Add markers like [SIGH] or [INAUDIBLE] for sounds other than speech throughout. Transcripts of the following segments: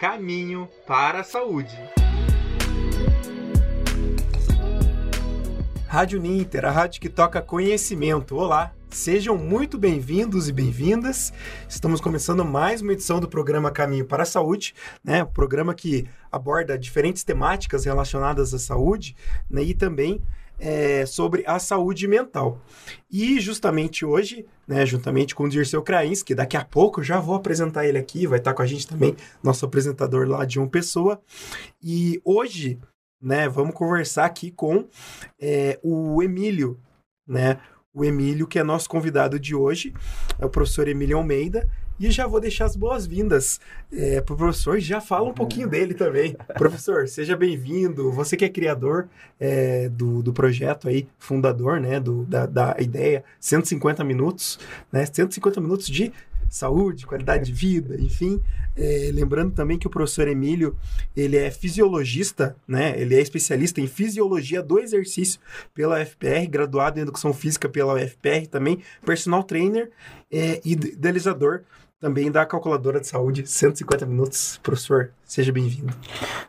Caminho para a Saúde. Rádio Ninter, a rádio que toca conhecimento. Olá, sejam muito bem-vindos e bem-vindas. Estamos começando mais uma edição do programa Caminho para a Saúde, né? Um programa que aborda diferentes temáticas relacionadas à saúde né? e também é, sobre a saúde mental. E justamente hoje, né, juntamente com o Dirceu Crains, que daqui a pouco já vou apresentar ele aqui, vai estar com a gente também, nosso apresentador lá de uma pessoa. E hoje, né, vamos conversar aqui com é, o Emílio, né? O Emílio, que é nosso convidado de hoje, é o professor Emílio Almeida, e já vou deixar as boas-vindas é, para o professor e já fala um pouquinho dele também. [LAUGHS] professor, seja bem-vindo. Você que é criador é, do, do projeto aí, fundador né, do, da, da ideia 150 minutos, né, 150 minutos de saúde, qualidade de vida, enfim. É, lembrando também que o professor Emílio, ele é fisiologista, né? Ele é especialista em fisiologia do exercício pela UFPR, graduado em educação física pela UFPR também, personal trainer é, e idealizador também da calculadora de saúde, [LAUGHS] 150 minutos. Professor, seja bem-vindo.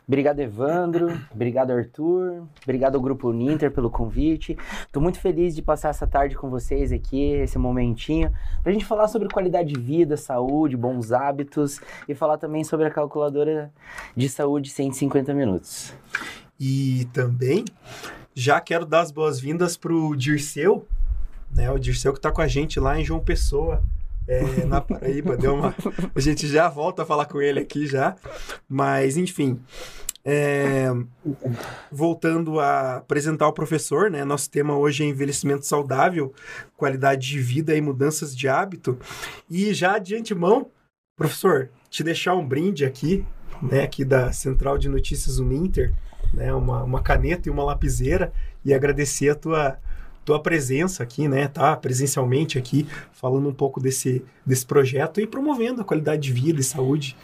Obrigado, Evandro. Obrigado, Arthur. Obrigado ao Grupo Ninter pelo convite. Estou muito feliz de passar essa tarde com vocês aqui, esse momentinho, para a gente falar sobre qualidade de vida, saúde, bons hábitos e falar também sobre a calculadora de saúde 150 minutos. E também já quero dar as boas-vindas para o Dirceu, né? O Dirceu que está com a gente lá em João Pessoa é, na Paraíba. Deu uma... A gente já volta a falar com ele aqui já. Mas, enfim. É... Voltando a apresentar o professor, né? Nosso tema hoje é envelhecimento saudável, qualidade de vida e mudanças de hábito. E já de antemão, professor, te deixar um brinde aqui, né? Aqui da Central de Notícias Uninter, né? Uma, uma caneta e uma lapiseira e agradecer a tua tua presença aqui, né, tá presencialmente aqui, falando um pouco desse, desse projeto e promovendo a qualidade de vida e saúde.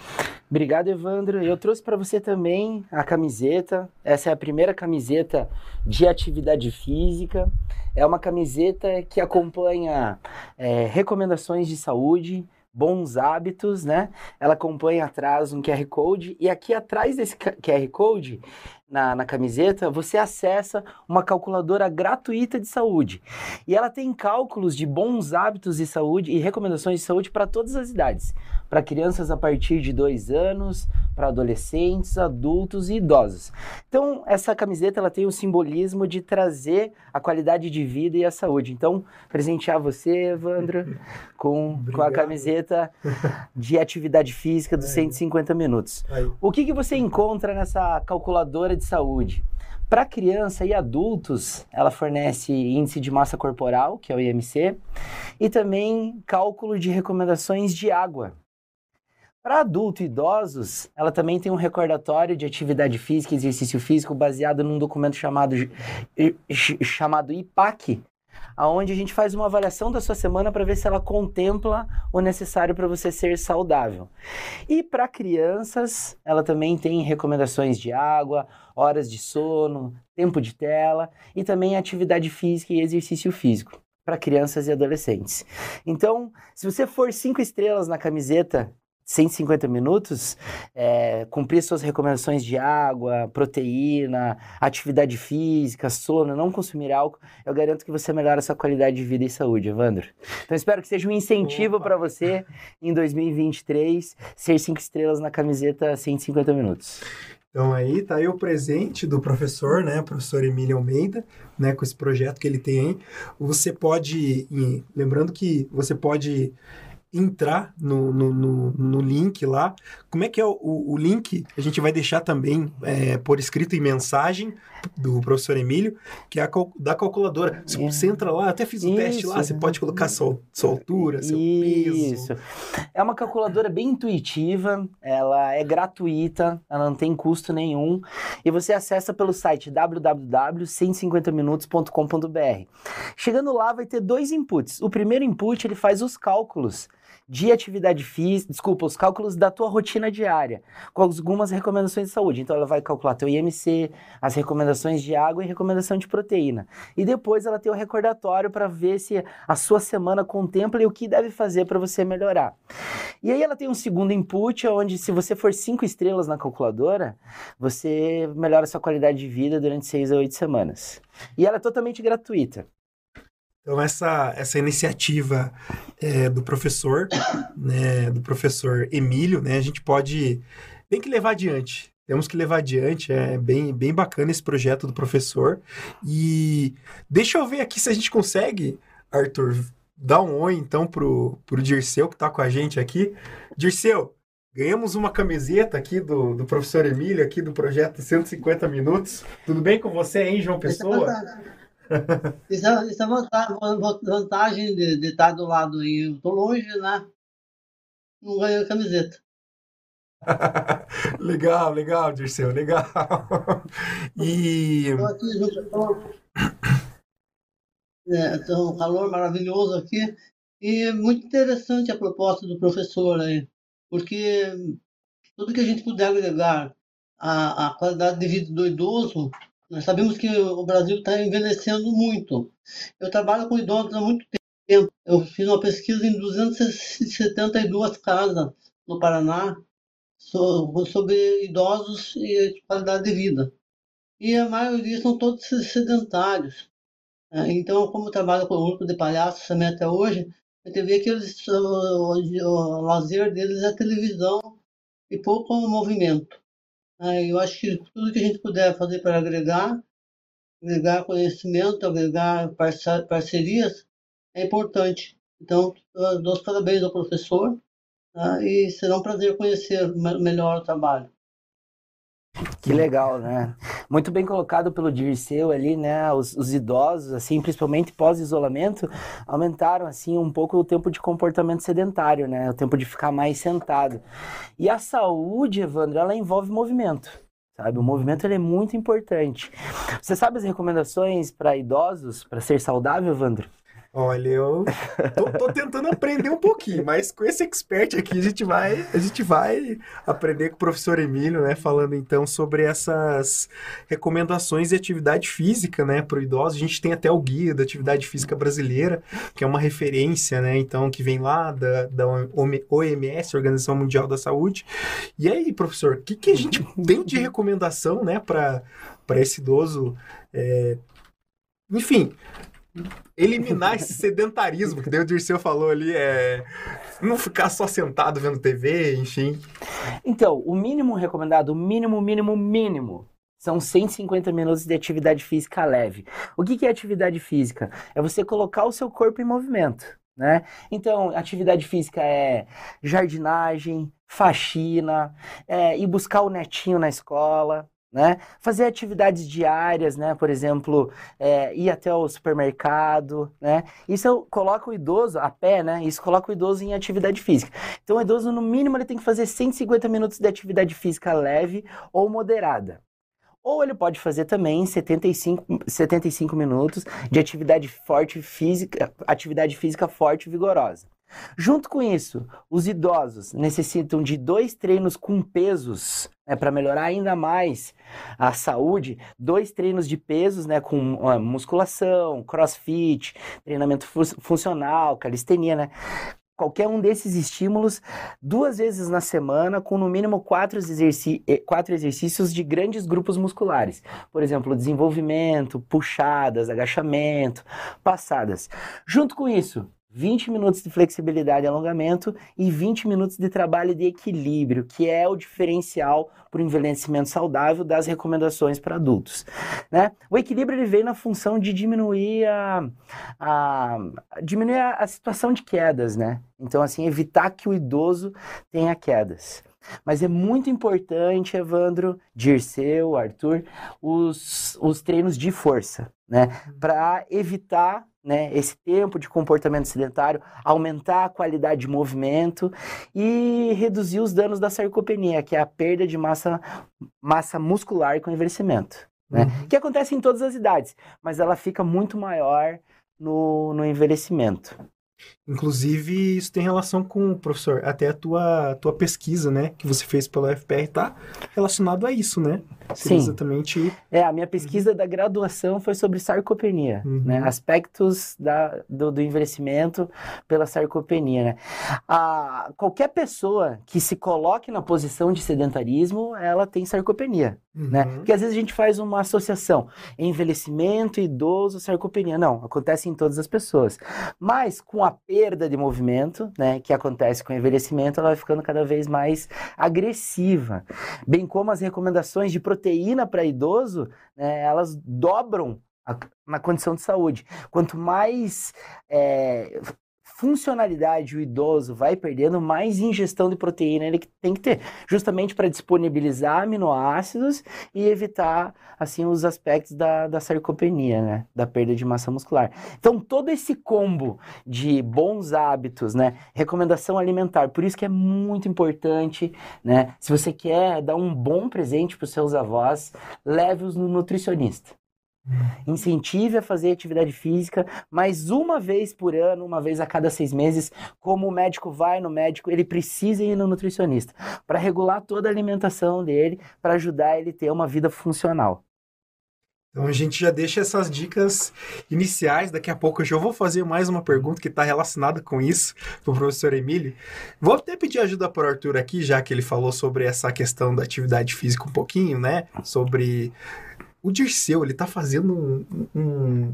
Obrigado, Evandro. Eu trouxe para você também a camiseta. Essa é a primeira camiseta de atividade física. É uma camiseta que acompanha é, recomendações de saúde, bons hábitos, né? Ela acompanha atrás um QR Code e aqui atrás desse QR Code na, na camiseta, você acessa uma calculadora gratuita de saúde. E ela tem cálculos de bons hábitos de saúde e recomendações de saúde para todas as idades. Para crianças a partir de dois anos, para adolescentes, adultos e idosos. Então, essa camiseta ela tem o simbolismo de trazer a qualidade de vida e a saúde. Então, presentear você, Evandro, [LAUGHS] com, com a camiseta de atividade física dos 150 minutos. Aí. O que, que você encontra nessa calculadora de saúde. Para criança e adultos, ela fornece índice de massa corporal, que é o IMC, e também cálculo de recomendações de água. Para adultos e idosos, ela também tem um recordatório de atividade física e exercício físico baseado num documento chamado, chamado IPAC, aonde a gente faz uma avaliação da sua semana para ver se ela contempla o necessário para você ser saudável. E para crianças, ela também tem recomendações de água, horas de sono, tempo de tela e também atividade física e exercício físico para crianças e adolescentes. Então, se você for cinco estrelas na camiseta 150 minutos, é, cumprir suas recomendações de água, proteína, atividade física, sono, não consumir álcool, eu garanto que você melhora a sua qualidade de vida e saúde, Evandro. Então espero que seja um incentivo para você em 2023 ser cinco estrelas na camiseta 150 minutos. Então aí tá aí o presente do professor, né, professor Emílio Almeida, né, com esse projeto que ele tem. Você pode, lembrando que você pode entrar no, no, no, no, link lá. Como é que é o, o link? A gente vai deixar também é, por escrito em mensagem do professor Emílio, que é a da calculadora. Você, é. você entra lá, até fiz o um teste lá, você pode colocar sua, sua altura, seu Isso. peso. Isso. É uma calculadora bem intuitiva, ela é gratuita, ela não tem custo nenhum, e você acessa pelo site www.150minutos.com.br. Chegando lá, vai ter dois inputs. O primeiro input, ele faz os cálculos de atividade física, desculpa, os cálculos da tua rotina diária, com algumas recomendações de saúde. Então ela vai calcular teu IMC, as recomendações de água e recomendação de proteína. E depois ela tem o recordatório para ver se a sua semana contempla e o que deve fazer para você melhorar. E aí ela tem um segundo input, onde se você for cinco estrelas na calculadora, você melhora sua qualidade de vida durante seis a oito semanas. E ela é totalmente gratuita. Então, essa, essa iniciativa é, do professor, né, do professor Emílio, né, a gente pode, tem que levar adiante. Temos que levar adiante, é bem, bem bacana esse projeto do professor. E deixa eu ver aqui se a gente consegue, Arthur, dar um oi então pro, pro Dirceu que está com a gente aqui. Dirceu, ganhamos uma camiseta aqui do, do professor Emílio, aqui do projeto 150 Minutos. Tudo bem com você, hein, João Pessoa? Isso é, isso é vantagem de, de, estar do lado aí. Eu tô longe, né? Não ganhei a camiseta. [LAUGHS] legal, legal, Dirceu, legal. [LAUGHS] e. Estou aqui junto é, então, um calor maravilhoso aqui. E muito interessante a proposta do professor aí, porque tudo que a gente puder agregar a qualidade de vida do idoso nós sabemos que o Brasil está envelhecendo muito. Eu trabalho com idosos há muito tempo. Eu fiz uma pesquisa em 272 casas no Paraná sobre idosos e qualidade de vida. E a maioria são todos sedentários. É, então, como eu trabalho com o grupo de palhaços também até hoje, a gente vê que eles, o, o, o lazer deles é televisão e pouco movimento. Eu acho que tudo que a gente puder fazer para agregar, agregar conhecimento, agregar parcerias, é importante. Então, eu dou os parabéns ao professor tá? e será um prazer conhecer melhor o trabalho. Que legal, né? Muito bem colocado pelo Dirceu ali, né? Os, os idosos, assim, principalmente pós-isolamento, aumentaram, assim, um pouco o tempo de comportamento sedentário, né? O tempo de ficar mais sentado. E a saúde, Evandro, ela envolve movimento. Sabe? O movimento ele é muito importante. Você sabe as recomendações para idosos para ser saudável, Evandro? Olha, eu tô, tô, tentando aprender um pouquinho, mas com esse expert aqui a gente vai, a gente vai aprender com o professor Emílio, né, falando então sobre essas recomendações de atividade física, né, para o idoso. A gente tem até o guia da atividade física brasileira, que é uma referência, né, então que vem lá da, da OMS, Organização Mundial da Saúde. E aí, professor, o que, que a gente tem de recomendação, né, para para esse idoso é, enfim, eliminar esse sedentarismo, que o Dirceu falou ali, é não ficar só sentado vendo TV, enfim. Então, o mínimo recomendado, o mínimo, mínimo, mínimo, são 150 minutos de atividade física leve. O que é atividade física? É você colocar o seu corpo em movimento. Né? Então, atividade física é jardinagem, faxina, é ir buscar o netinho na escola, né? Fazer atividades diárias, né? Por exemplo, é, ir até o supermercado, né? Isso coloca o idoso a pé, né? Isso coloca o idoso em atividade física. Então, o idoso, no mínimo, ele tem que fazer 150 minutos de atividade física leve ou moderada. Ou ele pode fazer também 75, 75 minutos de atividade forte física, atividade física forte e vigorosa. Junto com isso, os idosos necessitam de dois treinos com pesos né, para melhorar ainda mais a saúde, dois treinos de pesos né, com uh, musculação, crossfit, treinamento fu funcional, calistenia, né? Qualquer um desses estímulos duas vezes na semana, com no mínimo quatro, exerci quatro exercícios de grandes grupos musculares. Por exemplo, desenvolvimento, puxadas, agachamento, passadas. Junto com isso, 20 minutos de flexibilidade e alongamento e 20 minutos de trabalho de equilíbrio, que é o diferencial para o envelhecimento saudável das recomendações para adultos. Né? O equilíbrio ele vem na função de diminuir a, a diminuir a, a situação de quedas, né? Então, assim, evitar que o idoso tenha quedas. Mas é muito importante, Evandro, Dirceu, Arthur, os, os treinos de força, né? Para evitar né, esse tempo de comportamento sedentário, aumentar a qualidade de movimento e reduzir os danos da sarcopenia, que é a perda de massa, massa muscular com envelhecimento. Né? Uhum. Que acontece em todas as idades, mas ela fica muito maior no, no envelhecimento. Inclusive, isso tem relação com, professor, até a tua, tua pesquisa, né, que você fez pela UFPR, tá relacionado a isso, né? Sim. Exatamente. É, a minha pesquisa uhum. da graduação foi sobre sarcopenia, uhum. né? Aspectos da, do, do, envelhecimento pela sarcopenia, né? A, qualquer pessoa que se coloque na posição de sedentarismo, ela tem sarcopenia, né? uhum. né? Porque às vezes a gente faz uma associação, envelhecimento, idoso, sarcopenia. Não, acontece em todas as pessoas. Mas com a perda de movimento, né, que acontece com o envelhecimento, ela vai ficando cada vez mais agressiva. Bem como as recomendações de proteína para idoso, né, elas dobram a, na condição de saúde. Quanto mais é, funcionalidade o idoso vai perdendo, mais ingestão de proteína ele tem que ter, justamente para disponibilizar aminoácidos e evitar assim os aspectos da, da sarcopenia, né, da perda de massa muscular. Então todo esse combo de bons hábitos, né, recomendação alimentar, por isso que é muito importante, né, se você quer dar um bom presente para os seus avós, leve-os no nutricionista. Incentive a fazer atividade física, mas uma vez por ano, uma vez a cada seis meses, como o médico vai no médico, ele precisa ir no nutricionista para regular toda a alimentação dele, para ajudar ele a ter uma vida funcional. Então a gente já deixa essas dicas iniciais. Daqui a pouco eu já vou fazer mais uma pergunta que está relacionada com isso para o professor Emílio. Vou até pedir ajuda para o Arthur aqui, já que ele falou sobre essa questão da atividade física um pouquinho, né? Sobre o Dirceu, ele tá fazendo um, um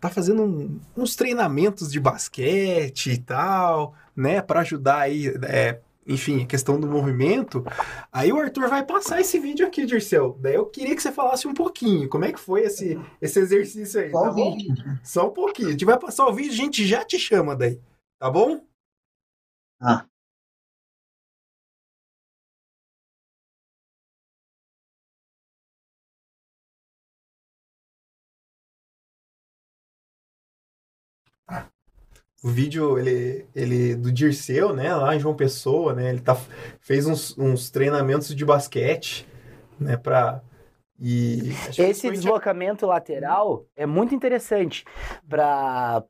tá fazendo um, uns treinamentos de basquete e tal, né, para ajudar aí, é, enfim, a questão do movimento. Aí o Arthur vai passar esse vídeo aqui, Dirceu. Daí eu queria que você falasse um pouquinho, como é que foi esse, esse exercício aí, Só tá bom? Só um pouquinho. A gente vai passar o vídeo, a gente já te chama daí, tá bom? Ah. O vídeo ele, ele do Dirceu, né, lá em João Pessoa, né, ele tá, fez uns, uns treinamentos de basquete, né, para e esse deslocamento lateral é muito interessante para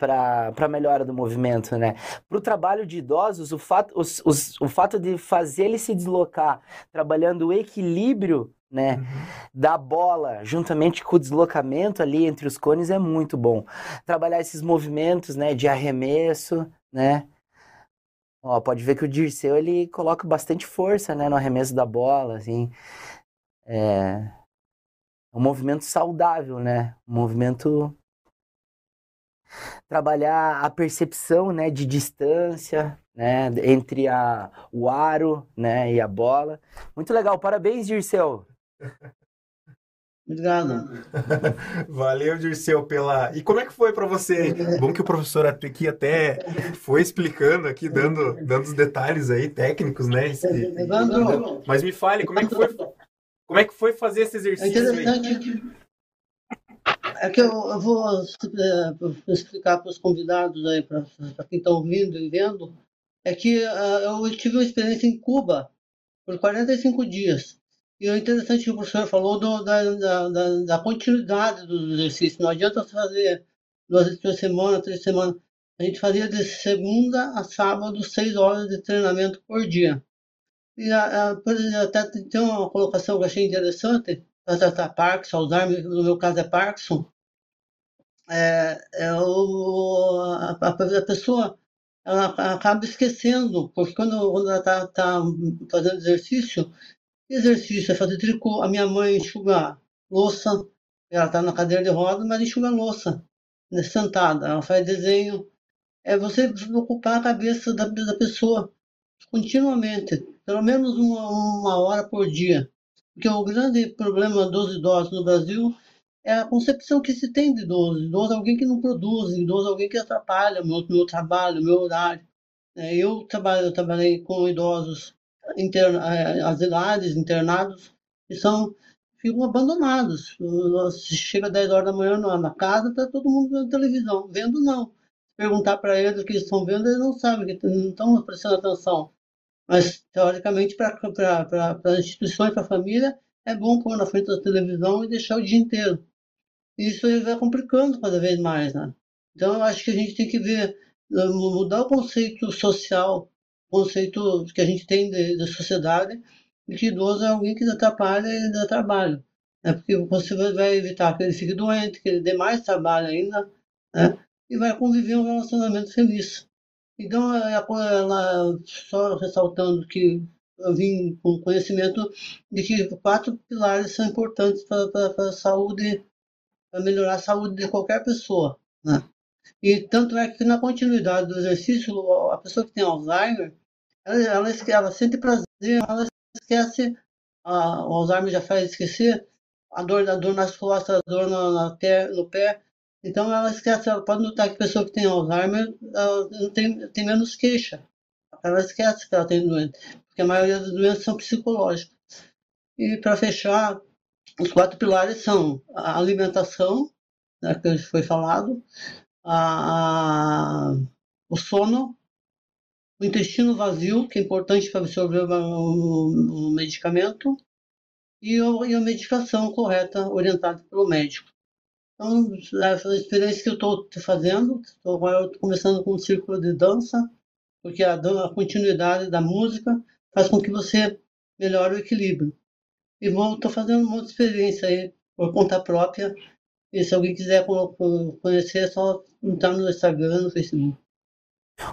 a melhora do movimento, né? Para o trabalho de idosos, o fato, os, os, o fato de fazer ele se deslocar, trabalhando o equilíbrio né, uhum. da bola, juntamente com o deslocamento ali entre os cones é muito bom. Trabalhar esses movimentos, né, de arremesso, né? Ó, pode ver que o Dirceu ele coloca bastante força, né, no arremesso da bola, assim. É, é um movimento saudável, né? Um movimento trabalhar a percepção, né, de distância, né, entre a, o aro, né, e a bola. Muito legal, parabéns, Dirceu. Obrigado. [LAUGHS] Valeu, Dirceu, pela. E como é que foi para você? Bom que o professor aqui até foi explicando aqui, dando, dando os detalhes aí técnicos, né? Mas me fale, como é que foi? Como é que foi fazer esse exercício? É interessante. É que eu, eu vou é, explicar para os convidados aí, para quem está ouvindo e vendo, é que uh, eu tive uma experiência em Cuba por 45 dias. E o interessante que o professor falou do, da, da, da, continuidade do exercício. Não adianta fazer duas vezes por semana, três semanas. A gente fazia de segunda a sábado, seis horas de treinamento por dia. E a, a, até tem uma colocação que eu achei interessante, para tratar Parkinson, no meu caso é Parkinson. É, é o, a, a pessoa ela acaba esquecendo, porque quando, quando ela está tá fazendo exercício, Exercício é fazer tricô. A minha mãe enxuga louça. Ela está na cadeira de rodas, mas enxuga louça, né, sentada. Ela faz desenho. É você ocupar a cabeça da, da pessoa continuamente, pelo menos uma, uma hora por dia. Porque o grande problema dos idosos no Brasil é a concepção que se tem de idoso. Idoso é alguém que não produz, idoso é alguém que atrapalha o meu, meu trabalho, meu horário. É, eu, trabalho, eu trabalhei com idosos interna, eh, asilados, internados, que são, ficam abandonados. Chega 10 horas da manhã na casa, está todo mundo vendo televisão. Vendo, não. Perguntar para eles o que estão vendo, eles não sabem, não estão prestando atenção. Mas, teoricamente, para as instituições, para a família, é bom pôr na frente da televisão e deixar o dia inteiro. Isso vai complicando cada vez mais, né? Então, eu acho que a gente tem que ver mudar o conceito social, conceito que a gente tem de sociedade, de que idoso é alguém que atrapalha e dá trabalho. Né? Porque você vai evitar que ele fique doente, que ele dê mais trabalho ainda, né? e vai conviver um relacionamento feliz. Então, ela, só ressaltando que eu vim com conhecimento de que quatro pilares são importantes para a saúde, para melhorar a saúde de qualquer pessoa. Né? E tanto é que na continuidade do exercício, a pessoa que tem Alzheimer, ela, ela, ela sente prazer, ela esquece, a, o Alzheimer já faz esquecer a dor, a dor nas costas, a dor no, na pé, no pé. Então ela esquece, ela pode notar que pessoa que tem Alzheimer tem, tem menos queixa. Ela esquece que ela tem doença, porque a maioria das doenças são psicológicas. E para fechar, os quatro pilares são a alimentação, né, que foi falado, a, a, o sono, o intestino vazio, que é importante para absorver o, medicamento, e, a medicação correta orientada pelo médico. Então, essa experiência que eu estou fazendo, estou começando com um círculo de dança, porque a, a continuidade da música faz com que você melhore o equilíbrio. E estou fazendo uma experiência aí, por conta própria, e se alguém quiser conhecer, é só entrar no Instagram, no Facebook.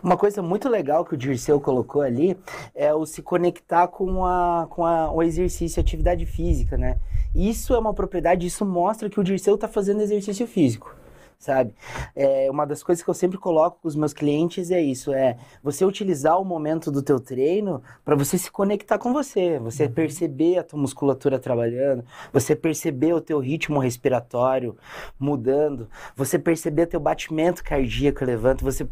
Uma coisa muito legal que o Dirceu colocou ali é o se conectar com, a, com a, o exercício, a atividade física, né? Isso é uma propriedade, isso mostra que o Dirceu está fazendo exercício físico sabe? É, uma das coisas que eu sempre coloco com os meus clientes é isso, é você utilizar o momento do teu treino para você se conectar com você, você uhum. perceber a tua musculatura trabalhando, você perceber o teu ritmo respiratório mudando, você perceber teu batimento cardíaco levando, você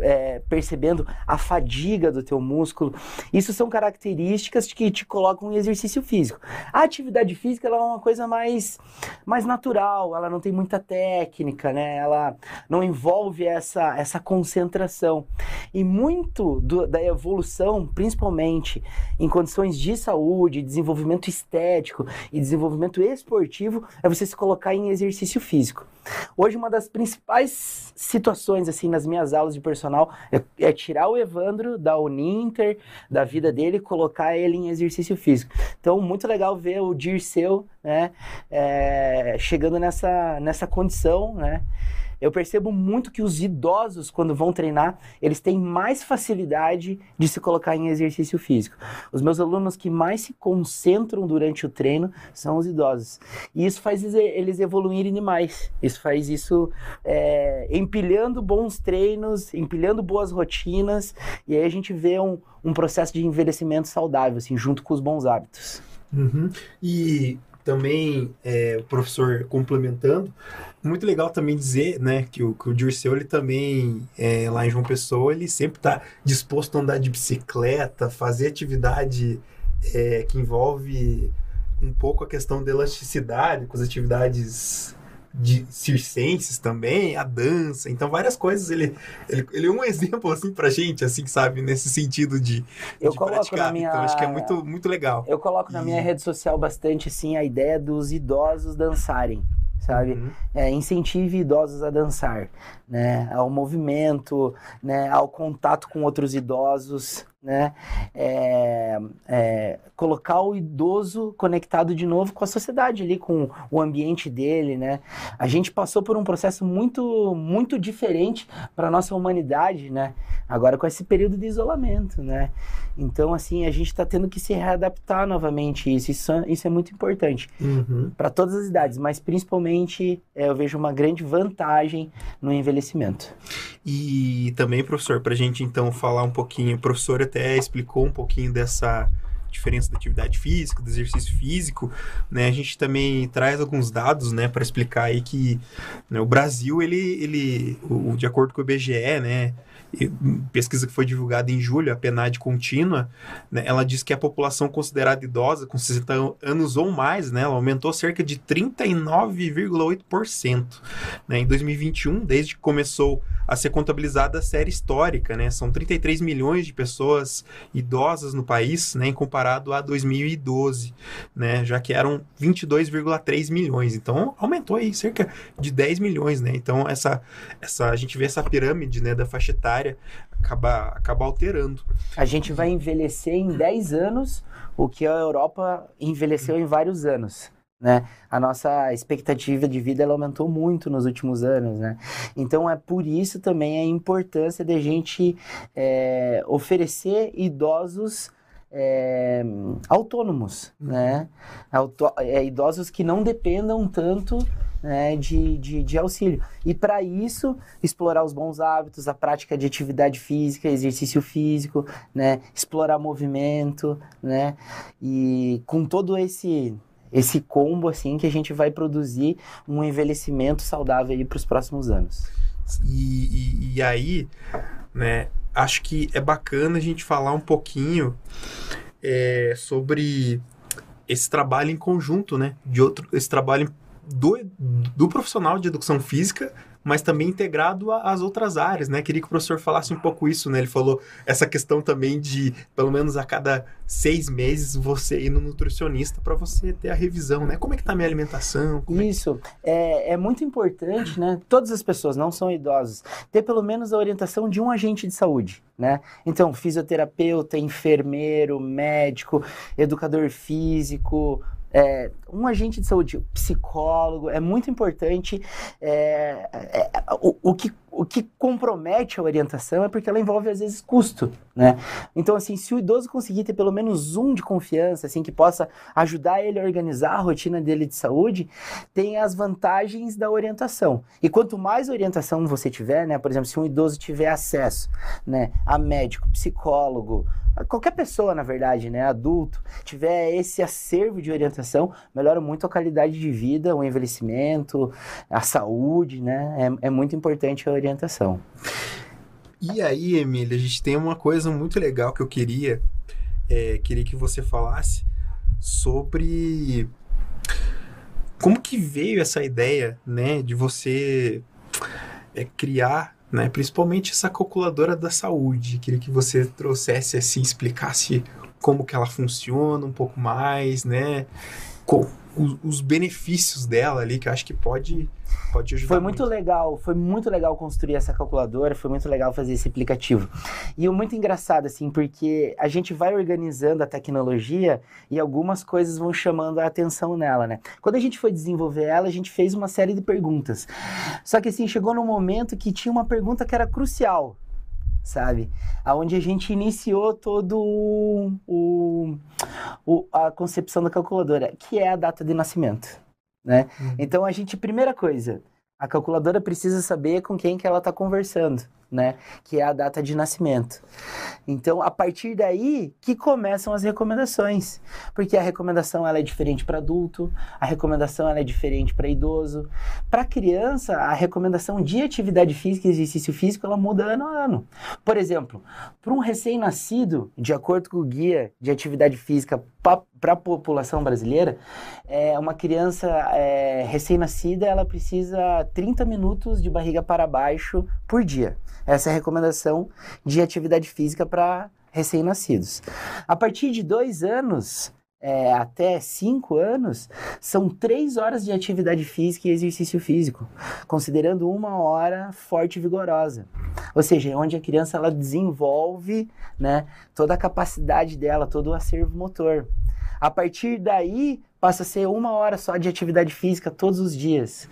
é, percebendo a fadiga do teu músculo. Isso são características que te colocam em exercício físico. A atividade física ela é uma coisa mais, mais natural, ela não tem muita técnica, né? Ela não envolve essa, essa concentração. E muito do, da evolução, principalmente em condições de saúde, desenvolvimento estético e desenvolvimento esportivo, é você se colocar em exercício físico. Hoje, uma das principais situações, assim, nas minhas aulas de personal é, é tirar o Evandro da Uninter, da vida dele, e colocar ele em exercício físico. Então, muito legal ver o Dirceu, né, é, chegando nessa, nessa condição, né, eu percebo muito que os idosos, quando vão treinar, eles têm mais facilidade de se colocar em exercício físico. Os meus alunos que mais se concentram durante o treino são os idosos. E isso faz eles evoluírem mais. Isso faz isso é, empilhando bons treinos, empilhando boas rotinas, e aí a gente vê um, um processo de envelhecimento saudável, assim, junto com os bons hábitos. Uhum. E também é, o professor complementando, muito legal também dizer, né, que o, que o Dirceu, ele também, é, lá em João Pessoa, ele sempre está disposto a andar de bicicleta, fazer atividade é, que envolve um pouco a questão da elasticidade, com as atividades de circenses também, a dança, então várias coisas. Ele, ele, ele é um [LAUGHS] exemplo, assim, pra gente, assim, sabe, nesse sentido de, eu de coloco praticar. Na minha... Então, acho que é muito, muito legal. Eu coloco na e... minha rede social bastante, assim, a ideia dos idosos dançarem sabe? Uhum. É, incentive idosos a dançar, né? Ao movimento, né? Ao contato com outros idosos, né? É, é, colocar o idoso conectado de novo com a sociedade ali, com o ambiente dele, né? A gente passou por um processo muito, muito diferente para nossa humanidade, né? Agora com esse período de isolamento, né? Então, assim, a gente está tendo que se readaptar novamente isso. Isso, isso é muito importante uhum. para todas as idades, mas principalmente é, eu vejo uma grande vantagem no envelhecimento. E também, professor, para a gente então falar um pouquinho, o professor até explicou um pouquinho dessa diferença da atividade física, do exercício físico, né? A gente também traz alguns dados, né, para explicar aí que né, o Brasil, ele, ele o, de acordo com o IBGE, né, pesquisa que foi divulgada em julho, a PNAD contínua, né, ela diz que a população considerada idosa, com 60 anos ou mais, né, ela aumentou cerca de 39,8% né, em 2021, desde que começou a ser contabilizada a série histórica, né? São 33 milhões de pessoas idosas no país, né? Em comparado a 2012, né? Já que eram 22,3 milhões. Então, aumentou aí cerca de 10 milhões, né? Então, essa, essa, a gente vê essa pirâmide, né? Da faixa etária acaba, acaba alterando. A gente vai envelhecer em 10 anos o que a Europa envelheceu em vários anos. Né? A nossa expectativa de vida ela aumentou muito nos últimos anos, né? Então é por isso também a importância de a gente é, oferecer idosos é, autônomos, uhum. né? Auto, é, idosos que não dependam tanto né, de, de, de, auxílio. E para isso, explorar os bons hábitos, a prática de atividade física, exercício físico, né, explorar movimento, né, e com todo esse esse combo assim que a gente vai produzir um envelhecimento saudável para os próximos anos. E, e, e, aí, né, acho que é bacana a gente falar um pouquinho é, sobre esse trabalho em conjunto, né, de outro, esse trabalho do, do profissional de educação física mas também integrado às outras áreas, né? Queria que o professor falasse um pouco isso, né? Ele falou essa questão também de, pelo menos a cada seis meses, você ir no nutricionista para você ter a revisão, né? Como é que tá a minha alimentação? Como isso, é, é, é muito importante, né? Todas as pessoas, não são idosos, ter pelo menos a orientação de um agente de saúde, né? Então, fisioterapeuta, enfermeiro, médico, educador físico, é, um agente de saúde, psicólogo, é muito importante. É, é, o, o, que, o que compromete a orientação é porque ela envolve, às vezes, custo, né? Então, assim, se o idoso conseguir ter pelo menos um de confiança, assim, que possa ajudar ele a organizar a rotina dele de saúde, tem as vantagens da orientação. E quanto mais orientação você tiver, né? Por exemplo, se um idoso tiver acesso, né, a médico, psicólogo, qualquer pessoa, na verdade, né, adulto, tiver esse acervo de orientação, melhora muito a qualidade de vida, o envelhecimento, a saúde, né? É, é muito importante a orientação. E aí, Emília, a gente tem uma coisa muito legal que eu queria, é, queria que você falasse sobre como que veio essa ideia, né, de você é, criar né? Principalmente essa calculadora da saúde. Queria que você trouxesse assim, explicasse como que ela funciona um pouco mais, né? Com, os, os benefícios dela ali, que eu acho que pode Pode ajudar. Foi muito, muito, legal, foi muito legal construir essa calculadora, foi muito legal fazer esse aplicativo. E o muito engraçado, assim, porque a gente vai organizando a tecnologia e algumas coisas vão chamando a atenção nela, né? Quando a gente foi desenvolver ela, a gente fez uma série de perguntas. Só que, assim, chegou num momento que tinha uma pergunta que era crucial, sabe? Aonde a gente iniciou todo o, o, a concepção da calculadora, que é a data de nascimento né? Uhum. Então a gente, primeira coisa, a calculadora precisa saber com quem que ela está conversando né? Que é a data de nascimento. Então, a partir daí que começam as recomendações, porque a recomendação ela é diferente para adulto, a recomendação ela é diferente para idoso. Para criança, a recomendação de atividade física e exercício físico ela muda ano a ano. Por exemplo, para um recém-nascido, de acordo com o guia de atividade física para a população brasileira, é uma criança é, recém-nascida ela precisa 30 minutos de barriga para baixo por dia. Essa é a recomendação de atividade física para recém-nascidos. A partir de dois anos, é, até 5 anos, são 3 horas de atividade física e exercício físico, considerando uma hora forte e vigorosa. Ou seja, é onde a criança ela desenvolve né, toda a capacidade dela, todo o acervo motor. A partir daí, passa a ser uma hora só de atividade física todos os dias.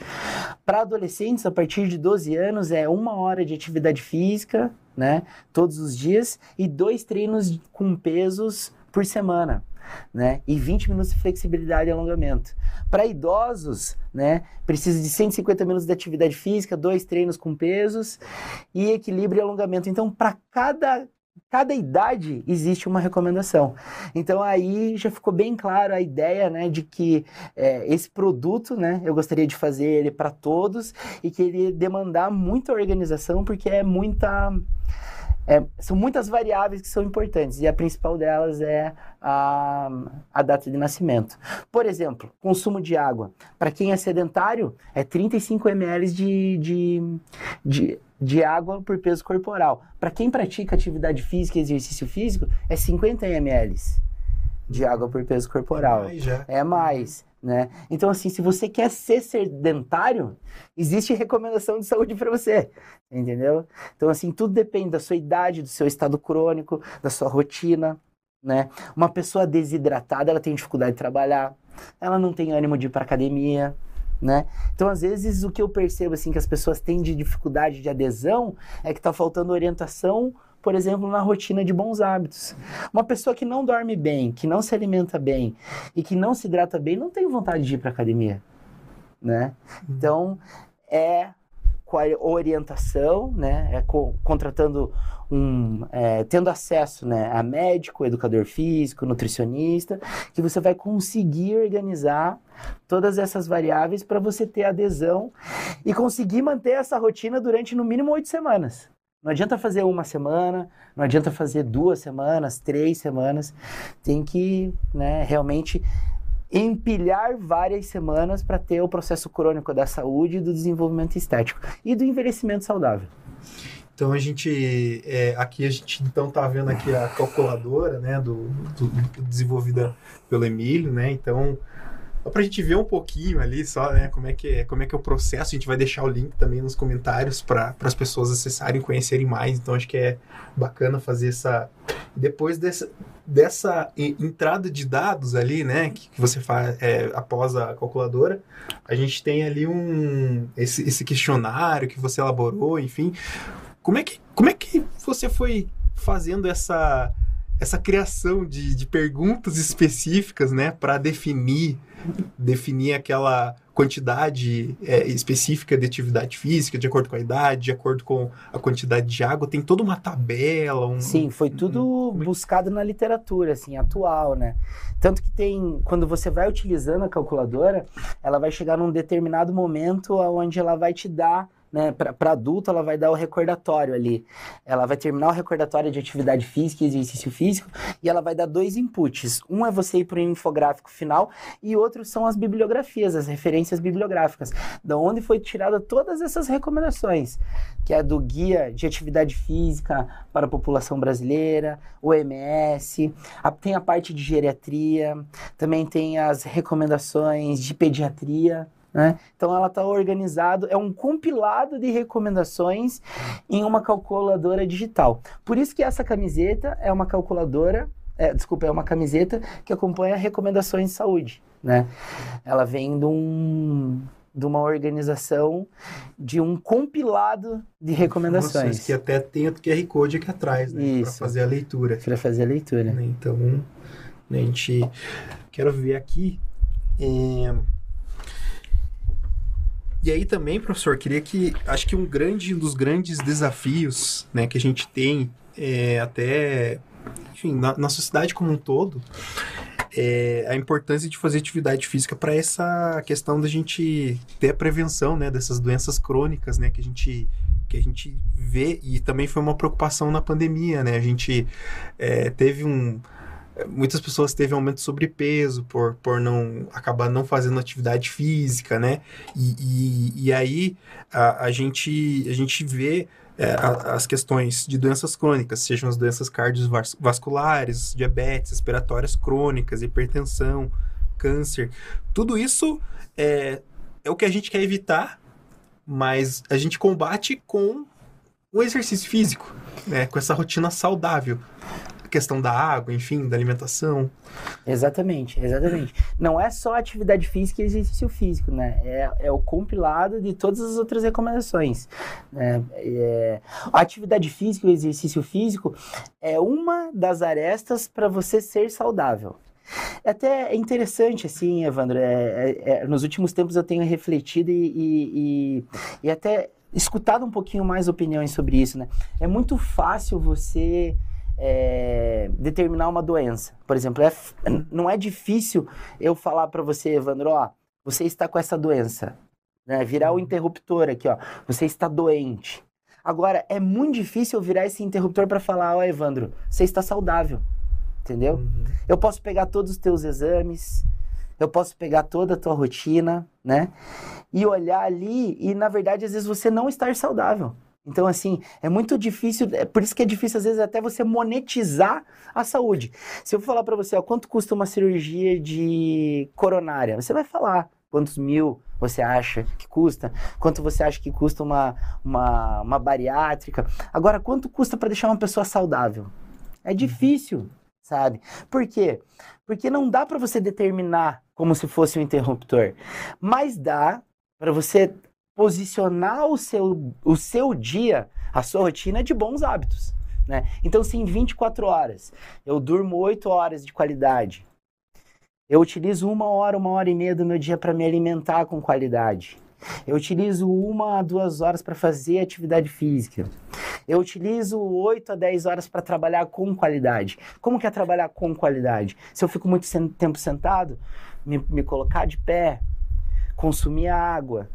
Para adolescentes, a partir de 12 anos, é uma hora de atividade física, né, todos os dias, e dois treinos com pesos por semana. Né? E 20 minutos de flexibilidade e alongamento. Para idosos, né, precisa de 150 minutos de atividade física, dois treinos com pesos e equilíbrio e alongamento. Então, para cada cada idade existe uma recomendação. Então aí já ficou bem claro a ideia, né, de que é, esse produto, né, eu gostaria de fazer ele para todos e que ele demandar muita organização porque é muita é, são muitas variáveis que são importantes e a principal delas é a, a data de nascimento. Por exemplo, consumo de água. Para quem é sedentário, é 35 ml de, de, de, de água por peso corporal. Para quem pratica atividade física e exercício físico, é 50 ml de água por peso corporal. É mais. É mais. Né? Então, assim, se você quer ser sedentário, existe recomendação de saúde para você, entendeu? Então, assim, tudo depende da sua idade, do seu estado crônico, da sua rotina, né? Uma pessoa desidratada, ela tem dificuldade de trabalhar, ela não tem ânimo de ir para academia, né? Então, às vezes, o que eu percebo, assim, que as pessoas têm de dificuldade de adesão é que está faltando orientação por exemplo, na rotina de bons hábitos. Uma pessoa que não dorme bem, que não se alimenta bem e que não se hidrata bem, não tem vontade de ir para academia, né? Então, é com a orientação, né? É co contratando um, é, tendo acesso, né, a médico, educador físico, nutricionista, que você vai conseguir organizar todas essas variáveis para você ter adesão e conseguir manter essa rotina durante no mínimo oito semanas. Não adianta fazer uma semana, não adianta fazer duas semanas, três semanas. Tem que né, realmente empilhar várias semanas para ter o processo crônico da saúde do desenvolvimento estético e do envelhecimento saudável. Então a gente é, aqui a gente então tá vendo aqui a calculadora, né, do, do, do desenvolvida pelo Emílio, né? Então só pra gente ver um pouquinho ali só, né, como é que é, como é que é o processo. A gente vai deixar o link também nos comentários para as pessoas acessarem, conhecerem mais. Então acho que é bacana fazer essa depois dessa dessa entrada de dados ali, né, que, que você faz é, após a calculadora, a gente tem ali um esse, esse questionário que você elaborou, enfim. Como é que como é que você foi fazendo essa essa criação de, de perguntas específicas, né, para definir definir aquela quantidade é, específica de atividade física, de acordo com a idade, de acordo com a quantidade de água, tem toda uma tabela. Um, Sim, foi tudo um, buscado na literatura, assim, atual, né? Tanto que tem, quando você vai utilizando a calculadora, ela vai chegar num determinado momento onde ela vai te dar né, para adulto, ela vai dar o recordatório ali. Ela vai terminar o recordatório de atividade física e exercício físico e ela vai dar dois inputs. Um é você ir para o infográfico final e outro são as bibliografias, as referências bibliográficas, da onde foi tirada todas essas recomendações, que é do Guia de Atividade Física para a População Brasileira, OMS, a, tem a parte de geriatria, também tem as recomendações de pediatria, né? Então ela está organizado, é um compilado de recomendações em uma calculadora digital. Por isso que essa camiseta é uma calculadora, é, desculpa, é uma camiseta que acompanha recomendações de saúde. Né? Ela vem de um, de uma organização de um compilado de recomendações. que até tem o QR Code aqui atrás, né? Para fazer a leitura. Para fazer a leitura. Né? Então, a gente quero ver aqui. É e aí também, professor, queria que acho que um grande um dos grandes desafios, né, que a gente tem é, até, enfim, na, na sociedade como um todo, é a importância de fazer atividade física para essa questão da gente ter a prevenção, né, dessas doenças crônicas, né, que a gente que a gente vê e também foi uma preocupação na pandemia, né? A gente é, teve um muitas pessoas teve aumento de sobrepeso por, por não acabar não fazendo atividade física, né? E, e, e aí a, a, gente, a gente vê é, a, as questões de doenças crônicas, sejam as doenças cardiovasculares, diabetes, respiratórias crônicas, hipertensão, câncer. Tudo isso é, é o que a gente quer evitar, mas a gente combate com o exercício físico, né? Com essa rotina saudável questão da água, enfim, da alimentação. Exatamente, exatamente. Não é só atividade física e exercício físico, né? É, é o compilado de todas as outras recomendações. Né? É, a atividade física e o exercício físico é uma das arestas para você ser saudável. É até interessante, assim, Evandro, é, é, é, nos últimos tempos eu tenho refletido e, e, e, e até escutado um pouquinho mais opiniões sobre isso, né? É muito fácil você é, determinar uma doença. Por exemplo, é, [CLEARS THROAT] não é difícil eu falar para você, Evandro, ó, você está com essa doença. Né? Virar o interruptor aqui, ó. Você está doente. Agora, é muito difícil eu virar esse interruptor para falar, ó, Evandro, você está saudável. Entendeu? Uhum. Eu posso pegar todos os teus exames, eu posso pegar toda a tua rotina, né? E olhar ali e, na verdade, às vezes você não estar saudável. Então, assim, é muito difícil, é por isso que é difícil, às vezes, até você monetizar a saúde. Se eu falar para você, ó, quanto custa uma cirurgia de coronária, você vai falar quantos mil você acha que custa, quanto você acha que custa uma, uma, uma bariátrica. Agora, quanto custa para deixar uma pessoa saudável? É difícil, sabe? Por quê? Porque não dá para você determinar como se fosse um interruptor, mas dá para você posicionar o seu, o seu dia, a sua rotina de bons hábitos. Né? Então, se em 24 horas eu durmo 8 horas de qualidade, eu utilizo uma hora, uma hora e meia do meu dia para me alimentar com qualidade. Eu utilizo uma a duas horas para fazer atividade física. Eu utilizo 8 a 10 horas para trabalhar com qualidade. Como que é trabalhar com qualidade? Se eu fico muito tempo sentado, me, me colocar de pé, consumir água,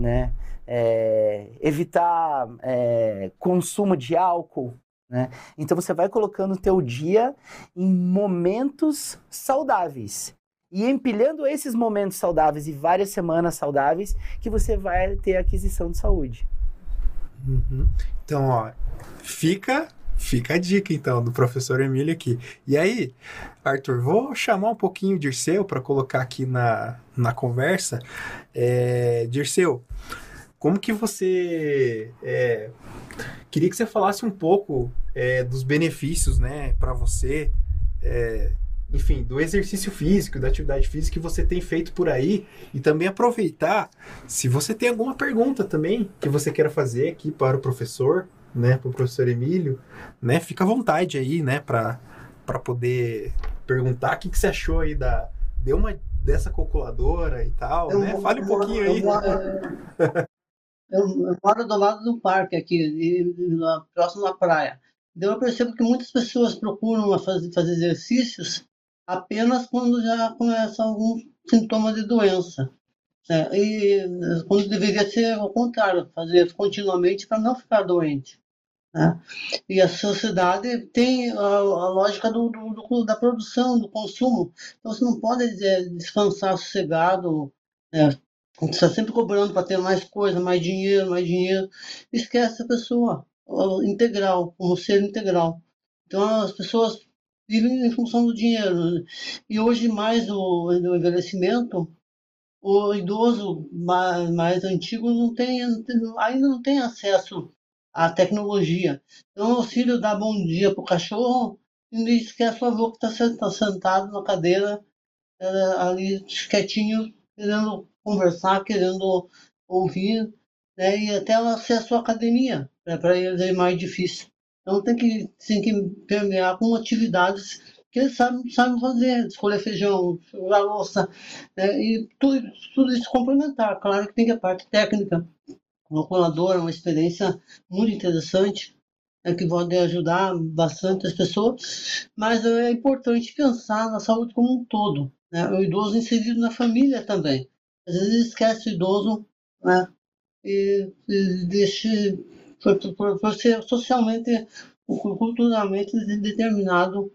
né? É, evitar é, consumo de álcool, né? Então você vai colocando o teu dia em momentos saudáveis e empilhando esses momentos saudáveis e várias semanas saudáveis que você vai ter aquisição de saúde. Uhum. Então, ó, fica Fica a dica, então, do professor Emílio aqui. E aí, Arthur, vou chamar um pouquinho o Dirceu para colocar aqui na, na conversa. É, Dirceu, como que você... É, queria que você falasse um pouco é, dos benefícios, né, para você, é, enfim, do exercício físico, da atividade física que você tem feito por aí e também aproveitar, se você tem alguma pergunta também que você queira fazer aqui para o professor, né, para o professor Emílio, né, fica à vontade aí, né, para poder perguntar o que, que você achou aí da. Deu uma dessa calculadora e tal, eu, né? Fale um pouquinho eu, aí. [LAUGHS] Eu, eu, moro do lado do parque aqui, e, próximo à praia. Então eu percebo que muitas pessoas procuram fazer, fazer exercícios apenas quando já começam alguns sintomas de doença. É, e quando deveria ser ao contrário, fazer continuamente para não ficar doente. Né? E a sociedade tem a, a lógica do, do, do, da produção, do consumo. Então você não pode é, descansar sossegado, é, está sempre cobrando para ter mais coisa, mais dinheiro, mais dinheiro. Esquece a pessoa integral, como ser integral. Então as pessoas vivem em função do dinheiro. E hoje mais o, o envelhecimento o idoso mais, mais antigo não tem, ainda não tem acesso à tecnologia. Então, o filho dá bom dia para o cachorro e esquece o avô que está tá sentado na cadeira, é, ali quietinho, querendo conversar, querendo ouvir, né? e até o acesso à academia, para eles é mais difícil. Então, tem que, tem que permear com atividades que eles sabem, sabem fazer, escolher feijão, jogar louça, né? e tudo, tudo isso complementar. Claro que tem a parte técnica, uma coladora, uma experiência muito interessante, né, que pode ajudar bastante as pessoas, mas é importante pensar na saúde como um todo, né? o idoso inserido na família também. Às vezes esquece o idoso, né? e, e deixa por, por, por ser socialmente, culturalmente determinado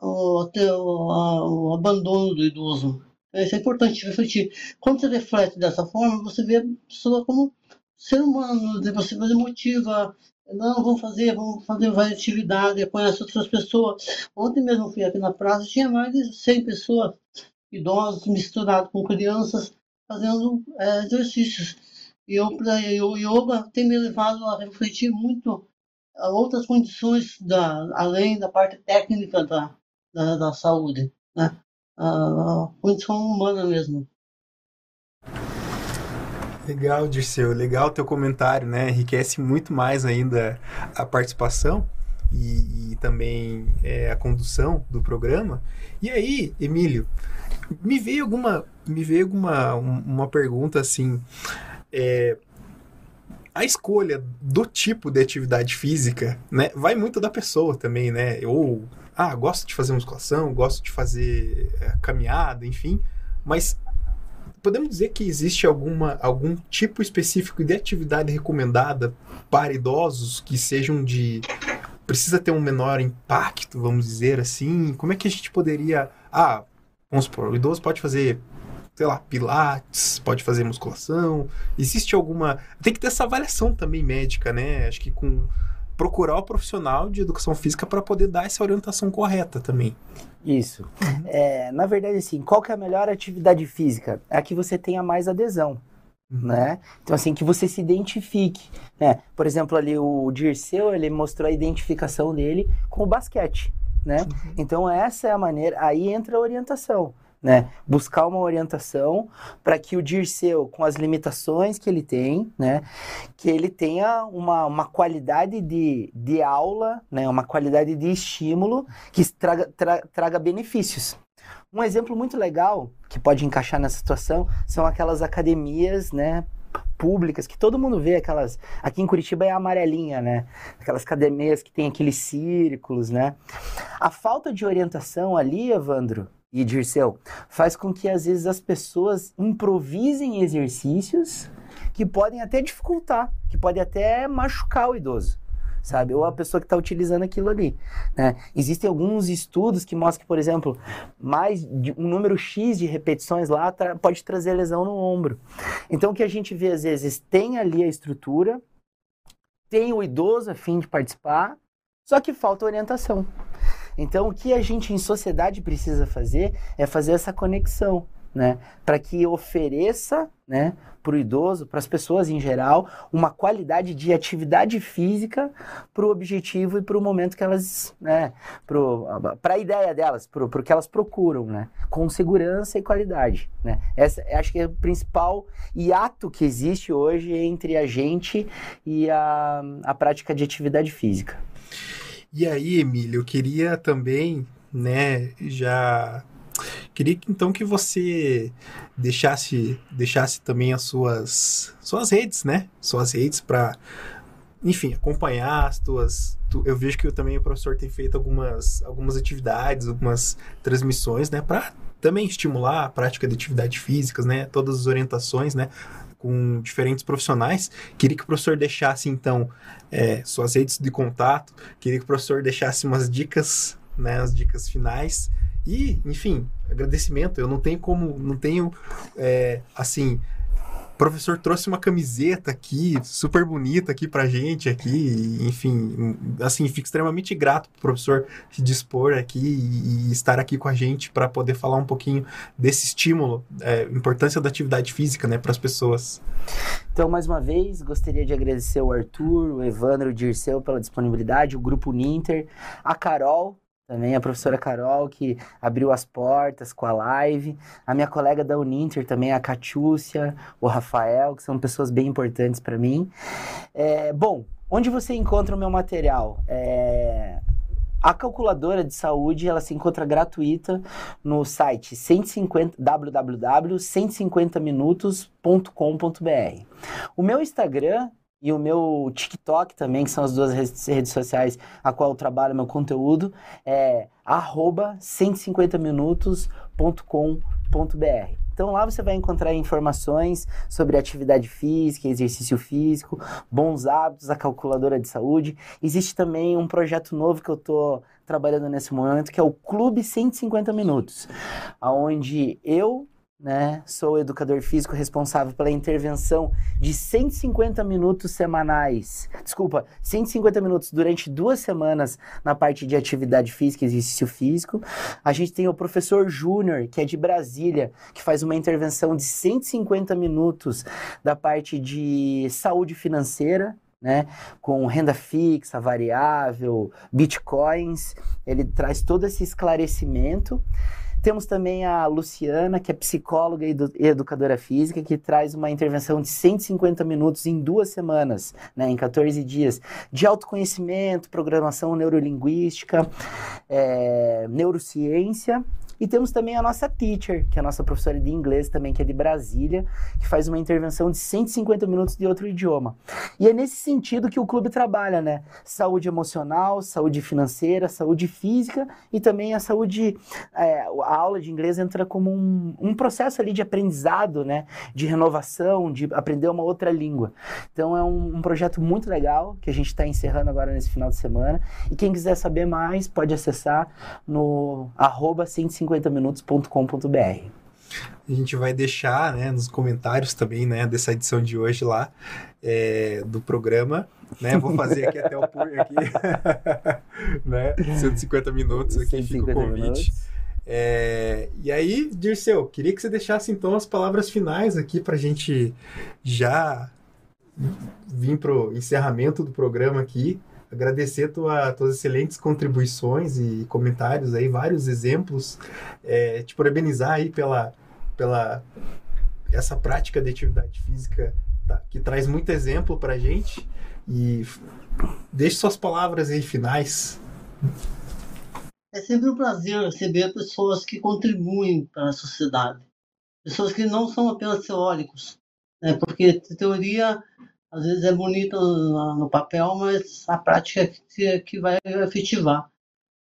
o, o, o abandono do idoso. Isso é importante refletir. Quando você reflete dessa forma, você vê a pessoa como ser humano, você, você motiva, não, vamos fazer, vamos fazer várias atividades, conhece outras pessoas. Ontem mesmo fui aqui na praça, tinha mais de 100 pessoas, idosos, misturados com crianças, fazendo é, exercícios. E eu, o yoga tem me levado a refletir muito a outras condições, da, além da parte técnica da, da, da saúde, né? A, a condição humana mesmo. Legal, Dirceu. Legal teu comentário, né? Enriquece muito mais ainda a participação e, e também é, a condução do programa. E aí, Emílio, me veio alguma, me veio alguma uma pergunta assim. É, a escolha do tipo de atividade física, né, vai muito da pessoa também, né? Ou ah, gosto de fazer musculação, gosto de fazer é, caminhada, enfim, mas podemos dizer que existe alguma, algum tipo específico de atividade recomendada para idosos que sejam de. precisa ter um menor impacto, vamos dizer assim? Como é que a gente poderia. Ah, vamos supor, o idoso pode fazer sei lá, pilates, pode fazer musculação. Existe alguma. Tem que ter essa avaliação também médica, né? Acho que com procurar o profissional de educação física para poder dar essa orientação correta também. Isso. Uhum. É, na verdade, assim, qual que é a melhor atividade física? É a que você tenha mais adesão. Uhum. Né? Então, assim, que você se identifique. Né? Por exemplo, ali o Dirceu, ele mostrou a identificação dele com o basquete. Né? Uhum. Então, essa é a maneira. Aí entra a orientação né? Buscar uma orientação para que o Dirceu, com as limitações que ele tem, né? Que ele tenha uma, uma qualidade de, de aula, né? Uma qualidade de estímulo que traga, tra, traga benefícios. Um exemplo muito legal que pode encaixar nessa situação são aquelas academias, né? públicas que todo mundo vê aquelas aqui em Curitiba é a amarelinha né aquelas academias que tem aqueles círculos né a falta de orientação ali Evandro e Dirceu, faz com que às vezes as pessoas improvisem exercícios que podem até dificultar, que podem até machucar o idoso, sabe? Ou a pessoa que está utilizando aquilo ali. Né? Existem alguns estudos que mostram que, por exemplo, mais um número X de repetições lá tra pode trazer lesão no ombro. Então, o que a gente vê às vezes tem ali a estrutura, tem o idoso a fim de participar, só que falta orientação. Então, o que a gente em sociedade precisa fazer é fazer essa conexão, né? Para que ofereça, né, para o idoso, para as pessoas em geral, uma qualidade de atividade física para o objetivo e para o momento que elas, né, para a ideia delas, para o que elas procuram, né, com segurança e qualidade, né. Essa, acho que é o principal hiato que existe hoje entre a gente e a, a prática de atividade física. E aí, Emílio, eu queria também, né, já queria então que você deixasse deixasse também as suas suas redes, né? Suas redes para enfim, acompanhar as tuas tu, eu vejo que também o professor tem feito algumas algumas atividades, algumas transmissões, né, para também estimular a prática de atividades físicas, né? Todas as orientações, né? Com diferentes profissionais. Queria que o professor deixasse, então, é, suas redes de contato, queria que o professor deixasse umas dicas, né, as dicas finais. E, enfim, agradecimento. Eu não tenho como, não tenho, é, assim, professor trouxe uma camiseta aqui, super bonita aqui pra gente aqui, enfim, assim, fico extremamente grato pro professor se dispor aqui e, estar aqui com a gente para poder falar um pouquinho desse estímulo, é, importância da atividade física, né, para as pessoas. Então, mais uma vez, gostaria de agradecer o Arthur, o Evandro, o Dirceu pela disponibilidade, o Grupo Ninter, a Carol também a professora Carol, que abriu as portas com a live, a minha colega da Uninter também, a Catiúcia, o Rafael, que são pessoas bem importantes para mim. É, bom, onde você encontra o meu material? É, a calculadora de saúde ela se encontra gratuita no site 150, www.150minutos.com.br. O meu Instagram e o meu TikTok também, que são as duas redes sociais a qual eu trabalho meu conteúdo, é arroba 150minutos.com.br. Então lá você vai encontrar informações sobre atividade física, exercício físico, bons hábitos, a calculadora de saúde. Existe também um projeto novo que eu estou trabalhando nesse momento, que é o Clube 150 Minutos, onde eu né? Sou educador físico responsável pela intervenção de 150 minutos semanais. Desculpa, 150 minutos durante duas semanas na parte de atividade física, exercício físico. A gente tem o professor Júnior, que é de Brasília, que faz uma intervenção de 150 minutos da parte de saúde financeira, né, com renda fixa, variável, bitcoins. Ele traz todo esse esclarecimento. Temos também a Luciana, que é psicóloga e educadora física, que traz uma intervenção de 150 minutos em duas semanas, né, em 14 dias, de autoconhecimento, programação neurolinguística, é, neurociência E temos também a nossa teacher, que é a nossa professora de inglês também, que é de Brasília, que faz uma intervenção de 150 minutos de outro idioma. E é nesse sentido que o clube trabalha, né? Saúde emocional, saúde financeira, saúde física e também a saúde. É, a aula de inglês entra como um, um processo ali de aprendizado, né? De renovação, de aprender uma outra língua. Então é um, um projeto muito legal que a gente está encerrando agora nesse final de semana. E quem quiser saber mais, pode acessar no arroba 150minutos.com.br. A gente vai deixar né, nos comentários também né, dessa edição de hoje lá é, do programa. Né? Vou fazer aqui até o punho [LAUGHS] aqui. [LAUGHS] né? 150 minutos aqui, fica o convite. É, e aí, Dirceu, queria que você deixasse então as palavras finais aqui para a gente já vir para o encerramento do programa aqui. Agradecer tua, tuas excelentes contribuições e comentários aí, vários exemplos. É, te parabenizar aí pela, pela essa prática de atividade física tá, que traz muito exemplo para gente. E deixe suas palavras aí finais. É sempre um prazer receber pessoas que contribuem para a sociedade. Pessoas que não são apenas teóricos. Né? Porque teoria às vezes é bonita no, papel, mas a prática é que, que vai efetivar.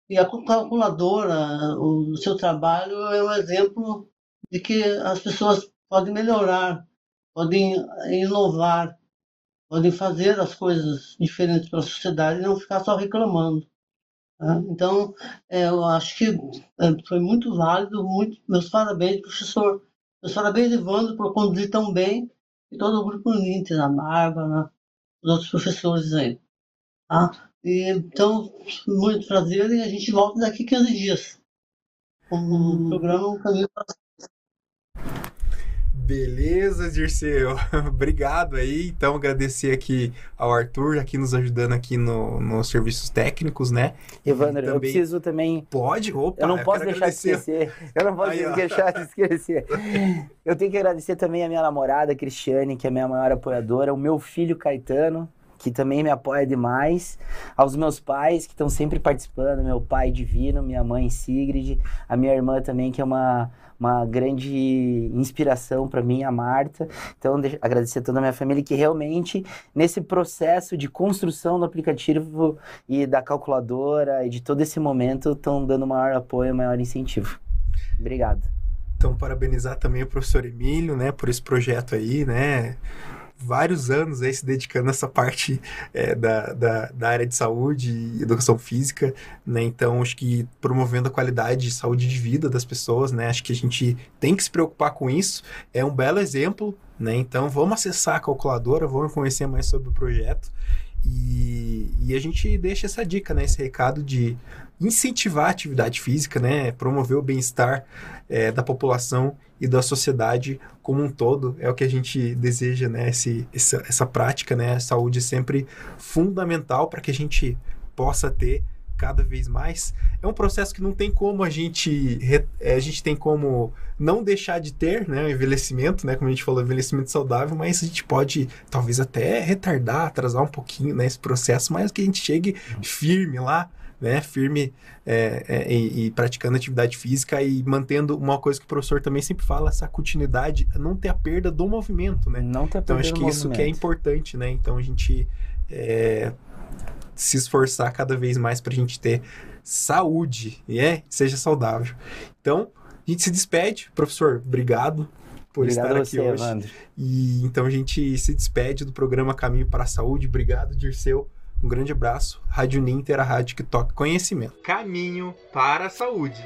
E a calculadora, o seu trabalho é um exemplo de que as pessoas podem melhorar, podem inovar, podem fazer as coisas diferentes para a sociedade e não ficar só reclamando. Né? Então, é, eu acho que é, foi muito válido, muito, meus parabéns, professor. Meus parabéns, Evandro, por conduzir tão bem e todo o grupo Ninter, a Bárbara, os outros professores aí. Tá? E, então, muito prazer e a gente volta daqui 15 dias com o programa Um Caminho para Beleza, Dirceu. [LAUGHS] Obrigado aí. Então, agradecer aqui ao Arthur, aqui nos ajudando aqui no, nos serviços técnicos, né? Evandro, também... eu preciso também... Pode? Opa, eu não posso deixar agradecer. de esquecer. Eu não posso aí, deixar de esquecer. [LAUGHS] Eu tenho que agradecer também a minha namorada, Cristiane, que é a minha maior apoiadora, o meu filho, Caetano, que também me apoia demais, aos meus pais que estão sempre participando, meu pai Divino, minha mãe Sigrid, a minha irmã também que é uma uma grande inspiração para mim, a Marta. Então, agradecer a toda a minha família que realmente, nesse processo de construção do aplicativo e da calculadora e de todo esse momento, estão dando maior apoio, maior incentivo. Obrigado. Então, parabenizar também o professor Emílio, né, por esse projeto aí, né? Vários anos aí se dedicando a essa parte é, da, da, da, área de saúde e educação física, né? Então, acho que promovendo a qualidade de saúde de vida das pessoas, né? Acho que a gente tem que se preocupar com isso. É um belo exemplo, né? Então, vamos acessar a calculadora, vamos conhecer mais sobre o projeto. E, e a gente deixa essa dica, né? Esse recado de incentivar a atividade física, né? Promover o bem-estar é, da população e da sociedade como um todo. É o que a gente deseja, né? Esse, essa, essa prática, né? A saúde é sempre fundamental para que a gente possa ter cada vez mais. É um processo que não tem como a gente é, a gente tem como não deixar de ter, né, o envelhecimento, né, como a gente falou, envelhecimento saudável, mas a gente pode talvez até retardar, atrasar um pouquinho, né, esse processo, mas que a gente chegue firme lá né, firme é, é, e, e, praticando atividade física e mantendo uma coisa que o professor também sempre fala, essa continuidade, não ter a perda do movimento, né? Não ter a então perda acho que isso que é importante, né? Então a gente é, se esforçar cada vez mais para a gente ter saúde, e é, seja saudável. Então a gente se despede, professor, obrigado por Obrigado estar aqui você, hoje. Evandro. E então a gente se despede do programa Caminho para a Saúde. Obrigado, Dirceu. Um grande abraço. Rádio Ninter, a rádio que toca conhecimento. Caminho para a saúde.